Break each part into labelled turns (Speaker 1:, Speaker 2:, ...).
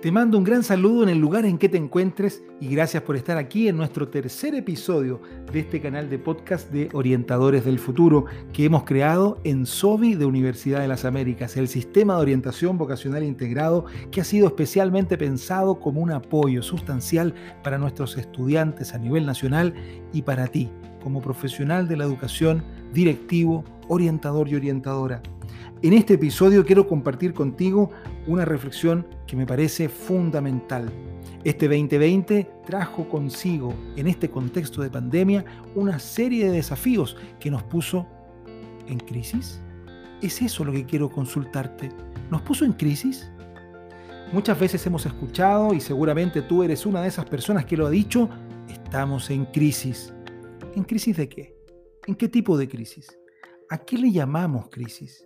Speaker 1: Te mando un gran saludo en el lugar en que te encuentres y gracias por estar aquí en nuestro tercer episodio de este canal de podcast de Orientadores del Futuro que hemos creado en SOBI de Universidad de las Américas, el sistema de orientación vocacional integrado que ha sido especialmente pensado como un apoyo sustancial para nuestros estudiantes a nivel nacional y para ti como profesional de la educación, directivo, orientador y orientadora. En este episodio quiero compartir contigo una reflexión que me parece fundamental. Este 2020 trajo consigo, en este contexto de pandemia, una serie de desafíos que nos puso en crisis. ¿Es eso lo que quiero consultarte? ¿Nos puso en crisis? Muchas veces hemos escuchado, y seguramente tú eres una de esas personas que lo ha dicho, estamos en crisis. ¿En crisis de qué? ¿En qué tipo de crisis? ¿A qué le llamamos crisis?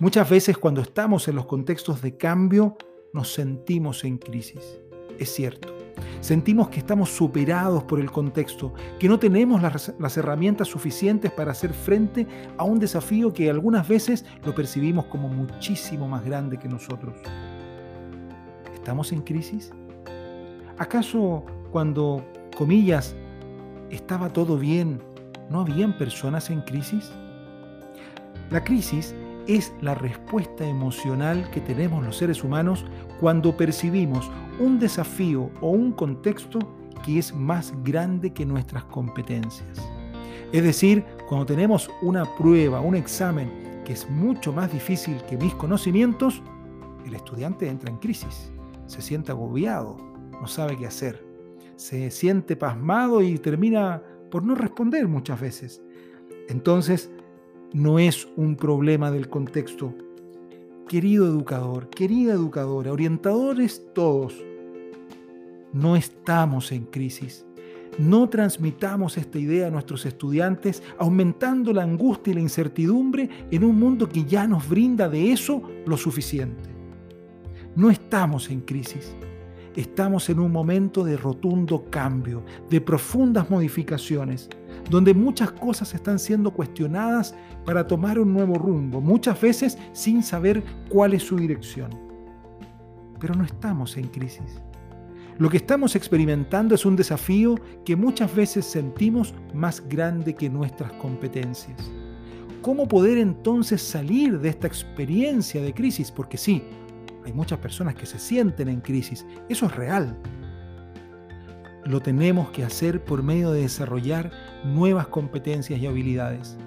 Speaker 1: Muchas veces cuando estamos en los contextos de cambio nos sentimos en crisis. Es cierto. Sentimos que estamos superados por el contexto, que no tenemos las, herramientas suficientes para hacer frente a un desafío que algunas veces lo percibimos como muchísimo más grande que nosotros. ¿Estamos en crisis? ¿Acaso cuando, comillas, estaba todo bien, no habían personas en crisis? La crisis es la respuesta emocional que tenemos los seres humanos cuando percibimos un desafío o un contexto que es más grande que nuestras competencias. Es decir, cuando tenemos una prueba, un examen que es mucho más difícil que mis conocimientos, el estudiante entra en crisis, se siente agobiado, no sabe qué hacer, se siente pasmado y termina por no responder muchas veces. Entonces, no es un problema del contexto. Querido educador, querida educadora, orientadores todos, no estamos en crisis. No transmitamos esta idea a nuestros estudiantes aumentando la angustia y la incertidumbre en un mundo que ya nos brinda de eso lo suficiente. No estamos en crisis. Estamos en un momento de rotundo cambio, de profundas modificaciones, donde muchas cosas están siendo cuestionadas para tomar un nuevo rumbo, muchas veces sin saber cuál es su dirección. Pero no estamos en crisis. Lo que estamos experimentando es un desafío que muchas veces sentimos más grande que nuestras competencias. ¿Cómo poder entonces salir de esta experiencia de crisis? Porque sí, hay muchas personas que se sienten en crisis, eso es real, lo tenemos que hacer por medio de desarrollar nuevas competencias y habilidades.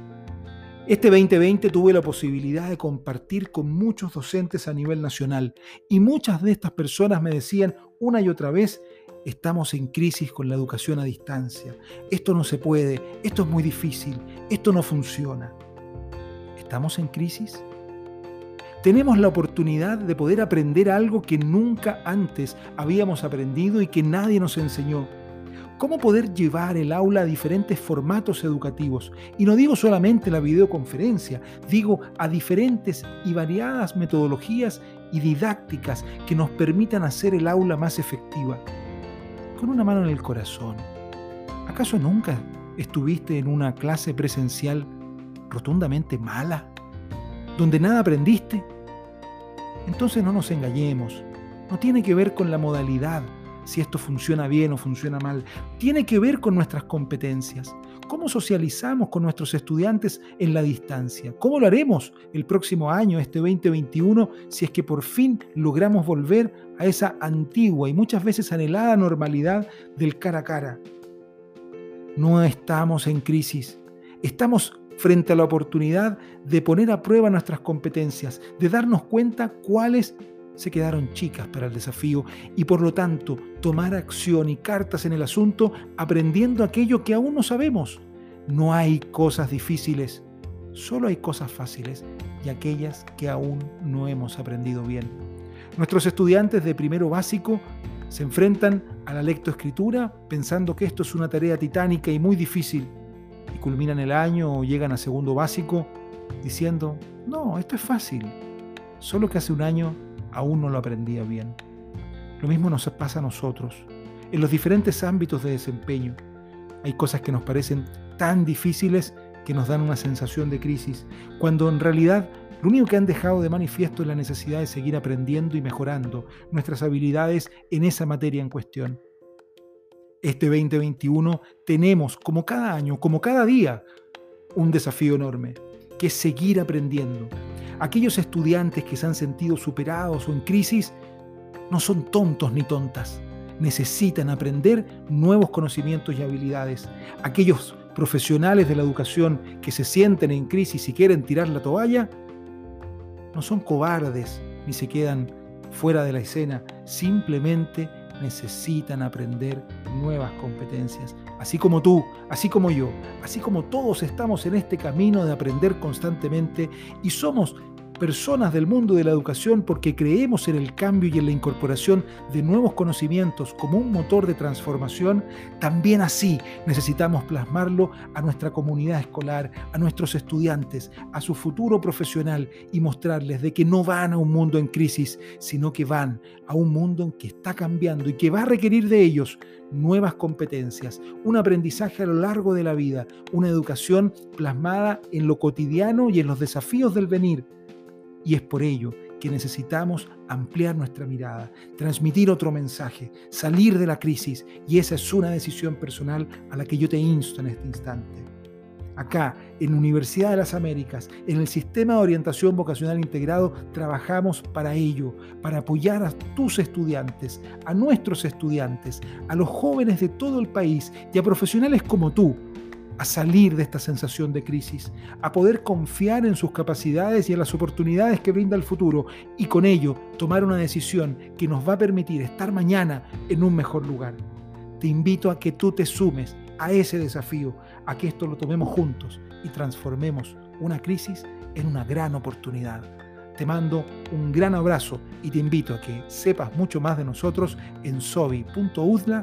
Speaker 1: Este 2020 tuve la posibilidad de compartir con muchos docentes a nivel nacional y muchas de estas personas me decían una y otra vez, estamos en crisis con la educación a distancia, esto no se puede, esto es muy difícil, esto no funciona. ¿Estamos en crisis? Tenemos la oportunidad de poder aprender algo que nunca antes habíamos aprendido y que nadie nos enseñó. Cómo poder llevar el aula a diferentes formatos educativos. Y no digo solamente la videoconferencia, digo a diferentes y variadas metodologías y didácticas que nos permitan hacer el aula más efectiva. Con una mano en el corazón. ¿Acaso nunca estuviste en una clase presencial rotundamente mala? Donde nada aprendiste, entonces no nos engañemos. No tiene que ver con la modalidad, si esto funciona bien o funciona mal. Tiene que ver con nuestras competencias. ¿Cómo socializamos con nuestros estudiantes en la distancia? ¿Cómo lo haremos el próximo año, este 2021, si es que por fin logramos volver a esa antigua y muchas veces anhelada normalidad del cara a cara? No estamos en crisis. Estamos frente a la oportunidad de poner a prueba nuestras competencias, de darnos cuenta cuáles se quedaron chicas para el desafío y por lo tanto tomar acción y cartas en el asunto aprendiendo aquello que aún no sabemos. No hay cosas difíciles, solo hay cosas fáciles y aquellas que aún no hemos aprendido bien. Nuestros estudiantes de primero básico se enfrentan a la lectoescritura pensando que esto es una tarea titánica y muy difícil culminan el año o llegan a segundo básico diciendo, no, esto es fácil, solo que hace un año aún no lo aprendía bien. Lo mismo nos pasa a nosotros, en los diferentes ámbitos de desempeño. Hay cosas que nos parecen tan difíciles que nos dan una sensación de crisis, cuando en realidad Lo único que han dejado de manifiesto es la necesidad de seguir aprendiendo y mejorando nuestras habilidades en esa materia en cuestión. Este 2021 tenemos, como cada año, como cada día, un desafío enorme, que es seguir aprendiendo. Aquellos estudiantes que se han sentido superados o en crisis no son tontos ni tontas. Necesitan aprender nuevos conocimientos y habilidades. Aquellos profesionales de la educación que se sienten en crisis y quieren tirar la toalla, no son cobardes ni se quedan fuera de la escena, simplemente necesitan aprender nuevas competencias. Así como tú, así como yo, así como todos estamos en este camino de aprender constantemente y somos personas del mundo de la educación porque creemos en el cambio y en la incorporación de nuevos conocimientos como un motor de transformación, también así necesitamos plasmarlo a nuestra comunidad escolar, a nuestros estudiantes, a su futuro profesional y mostrarles de que no van a un mundo en crisis, sino que van a un mundo que está cambiando y que va a requerir de ellos nuevas competencias, un aprendizaje a lo largo de la vida, una educación plasmada en lo cotidiano y en los desafíos del venir y es por ello que necesitamos ampliar nuestra mirada, transmitir otro mensaje, salir de la crisis y esa es una decisión personal a la que yo te insto en este instante. Acá, en Universidad de las Américas, en el Sistema de Orientación Vocacional Integrado, trabajamos para ello, para apoyar a tus estudiantes, a nuestros estudiantes, a los jóvenes de todo el país y a profesionales como tú a salir de esta sensación de crisis, a poder confiar en sus capacidades y en las oportunidades que brinda el futuro y con ello tomar una decisión que nos va a permitir estar mañana en un mejor lugar. Te invito a que tú te sumes a ese desafío, a que esto lo tomemos juntos y transformemos una crisis en una gran oportunidad. Te mando un gran abrazo y te invito a que sepas mucho más de nosotros en sobi.udla.cl.